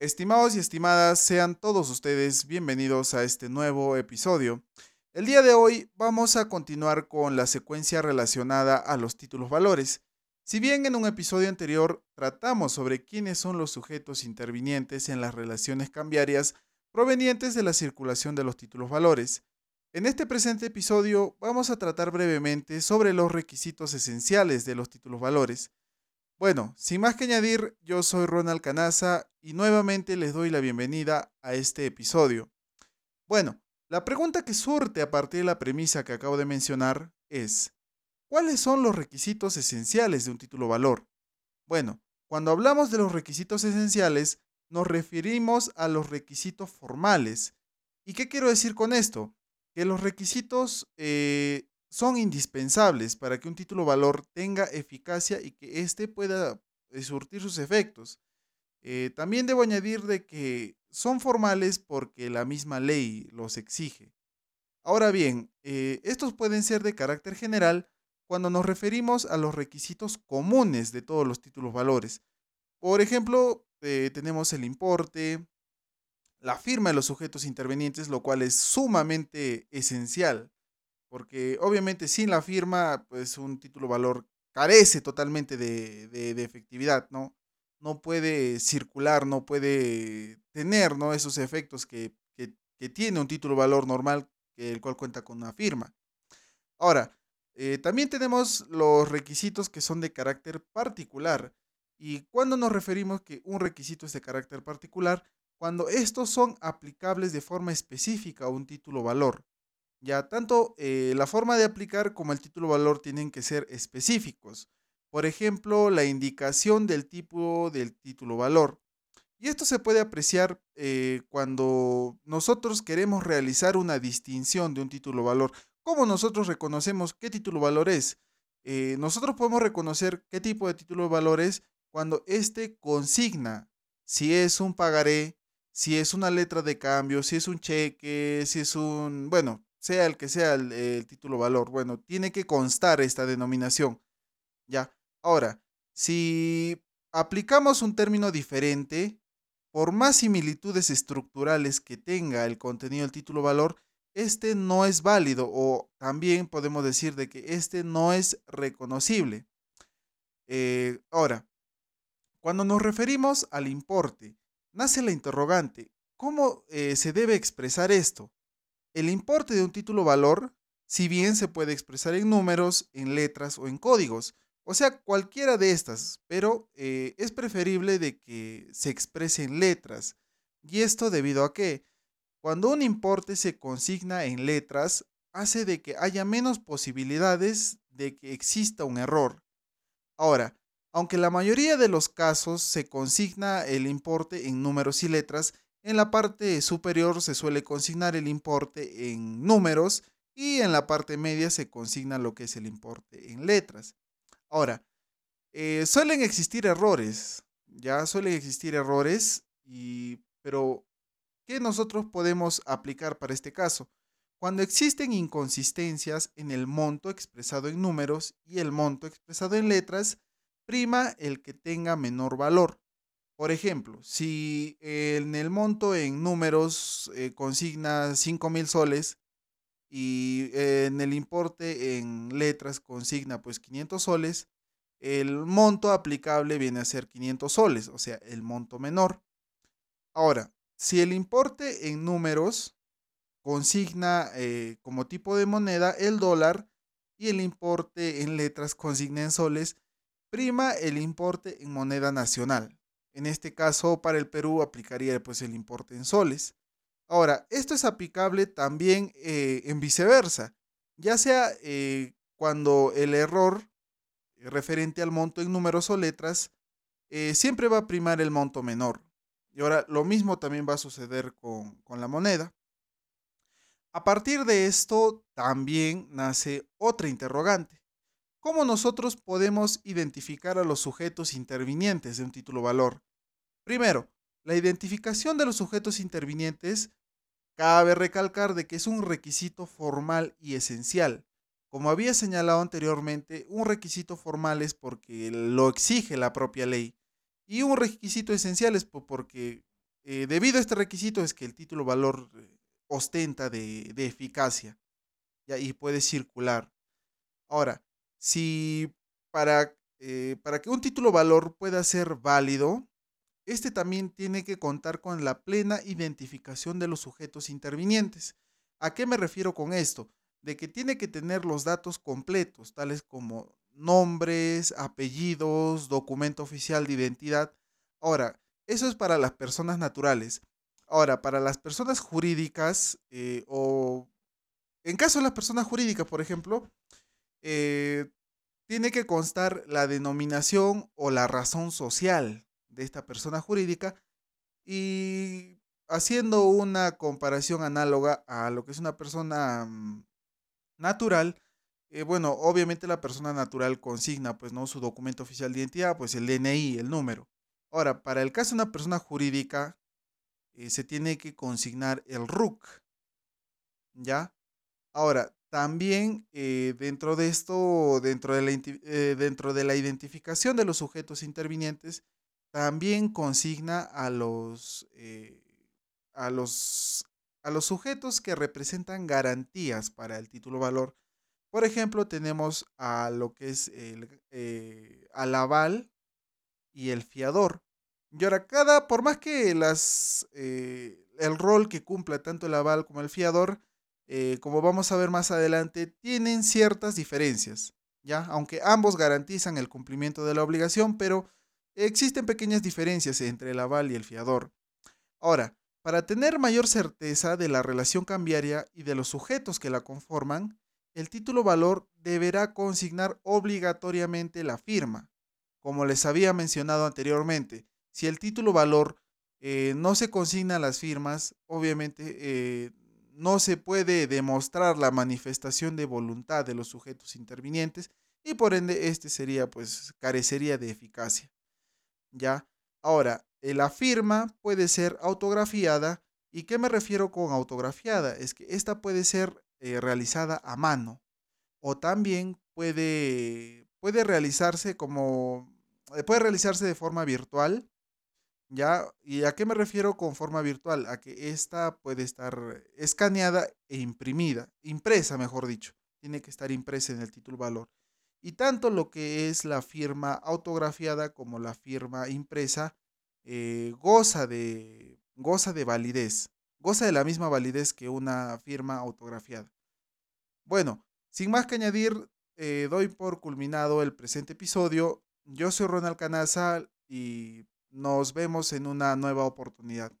Estimados y estimadas, sean todos ustedes bienvenidos a este nuevo episodio. El día de hoy vamos a continuar con la secuencia relacionada a los títulos valores. Si bien en un episodio anterior tratamos sobre quiénes son los sujetos intervinientes en las relaciones cambiarias provenientes de la circulación de los títulos valores, en este presente episodio vamos a tratar brevemente sobre los requisitos esenciales de los títulos valores. Bueno, sin más que añadir, yo soy Ronald Canaza y nuevamente les doy la bienvenida a este episodio. Bueno, la pregunta que surte a partir de la premisa que acabo de mencionar es, ¿cuáles son los requisitos esenciales de un título valor? Bueno, cuando hablamos de los requisitos esenciales, nos referimos a los requisitos formales. ¿Y qué quiero decir con esto? Que los requisitos eh, son indispensables para que un título valor tenga eficacia y que éste pueda eh, surtir sus efectos. Eh, también debo añadir de que son formales porque la misma ley los exige. Ahora bien, eh, estos pueden ser de carácter general cuando nos referimos a los requisitos comunes de todos los títulos valores. Por ejemplo, tenemos el importe, la firma de los sujetos intervenientes, lo cual es sumamente esencial porque obviamente sin la firma, pues un título valor carece totalmente de, efectividad, ¿no? No puede circular, no puede tener, ¿no? Esos efectos que, tiene un título valor normal, que el cual cuenta con una firma. Ahora, eh, también tenemos los requisitos que son de carácter particular. ¿Y cuando nos referimos que un requisito es de carácter particular? Cuando estos son aplicables de forma específica a un título valor. Ya tanto eh, la forma de aplicar como el título valor tienen que ser específicos. Por ejemplo, la indicación del tipo del título valor. Y esto se puede apreciar eh, cuando nosotros queremos realizar una distinción de un título valor. ¿Cómo nosotros reconocemos qué título valor es? Eh, nosotros podemos reconocer qué tipo de título valor es cuando éste consigna si es un pagaré, si es una letra de cambio, si es un cheque, si es un, bueno, sea el que sea el, título valor, bueno, tiene que constar esta denominación. Ya. Ahora, si aplicamos un término diferente, por más similitudes estructurales que tenga el contenido del título valor, este no es válido o también podemos decir de que este no es reconocible. Eh, ahora, cuando nos referimos al importe, nace la interrogante, ¿cómo eh, se debe expresar esto? El importe de un título valor, si bien se puede expresar en números, en letras o en códigos, o sea, cualquiera de estas, pero eh, es preferible de que se exprese en letras. Y esto debido a que cuando un importe se consigna en letras, hace de que haya menos posibilidades de que exista un error. Ahora, aunque la mayoría de los casos se consigna el importe en números y letras, en la parte superior se suele consignar el importe en números y en la parte media se consigna lo que es el importe en letras. Ahora, eh, suelen existir errores, ya suelen existir errores, y, pero ¿qué nosotros podemos aplicar para este caso? Cuando existen inconsistencias en el monto expresado en números y el monto expresado en letras, prima el que tenga menor valor. Por ejemplo, si en el monto en números eh, consigna 5 mil soles y en el importe en letras consigna pues 500 soles, el monto aplicable viene a ser 500 soles, o sea, el monto menor. Ahora, si el importe en números consigna eh, como tipo de moneda el dólar y el importe en letras consigna en soles, prima el importe en moneda nacional. En este caso, para el Perú aplicaría pues, el importe en soles. Ahora, esto es aplicable también eh, en viceversa, ya sea eh, cuando el error referente al monto en números o letras eh, siempre va a primar el monto menor. Y ahora lo mismo también va a suceder con, con la moneda. A partir de esto también nace otra interrogante. ¿Cómo nosotros podemos identificar a los sujetos intervinientes de un título valor? Primero, la identificación de los sujetos intervinientes cabe recalcar de que es un requisito formal y esencial. Como había señalado anteriormente, un requisito formal es porque lo exige la propia ley y un requisito esencial es porque eh, debido a este requisito es que el título valor eh, ostenta de, eficacia y puede circular. Ahora, si para, eh, para que un título valor pueda ser válido, este también tiene que contar con la plena identificación de los sujetos intervinientes. ¿A qué me refiero con esto? De que tiene que tener los datos completos, tales como nombres, apellidos, documento oficial de identidad. Ahora, eso es para las personas naturales. Ahora, para las personas jurídicas eh, o en caso de las personas jurídicas, por ejemplo, eh, tiene que constar la denominación o la razón social de esta persona jurídica y haciendo una comparación análoga a lo que es una persona mm, natural, eh, bueno, obviamente la persona natural consigna, pues, ¿no? Su documento oficial de identidad, pues el DNI, el número. Ahora, para el caso de una persona jurídica, eh, se tiene que consignar el RUC, ¿ya? Ahora, también eh, dentro de esto, dentro de, la, dentro de la identificación de los sujetos intervinientes, también consigna a los, a los, a los sujetos que representan garantías para el título valor por ejemplo, tenemos a lo que es el eh, al aval y el fiador. Y ahora, cada, por más que las, eh, el rol que cumpla tanto el aval como el fiador, eh, como vamos a ver más adelante, tienen ciertas diferencias, ¿ya? Aunque ambos garantizan el cumplimiento de la obligación, pero existen pequeñas diferencias entre el aval y el fiador. Ahora, para tener mayor certeza de la relación cambiaria y de los sujetos que la conforman, el título valor deberá consignar obligatoriamente la firma. Como les había mencionado anteriormente, si el título valor eh, no se consigna las firmas, obviamente eh, no se puede demostrar la manifestación de voluntad de los sujetos intervinientes y por ende este sería pues carecería de eficacia. ¿Ya? Ahora, la firma puede ser autografiada ¿y qué me refiero con autografiada? Es que esta puede ser eh, realizada a mano. O también puede, puede realizarse como, puede realizarse de forma virtual. ¿Ya? ¿Y a qué me refiero con forma virtual? A que esta puede estar escaneada e imprimida, impresa, mejor dicho. Tiene que estar impresa en el título valor. Y tanto lo que es la firma autografiada como la firma impresa eh, goza, de, goza de validez goza de la misma validez que una firma autografiada. Bueno, sin más que añadir, eh, doy por culminado el presente episodio. Yo soy Ronald Canaza y nos vemos en una nueva oportunidad.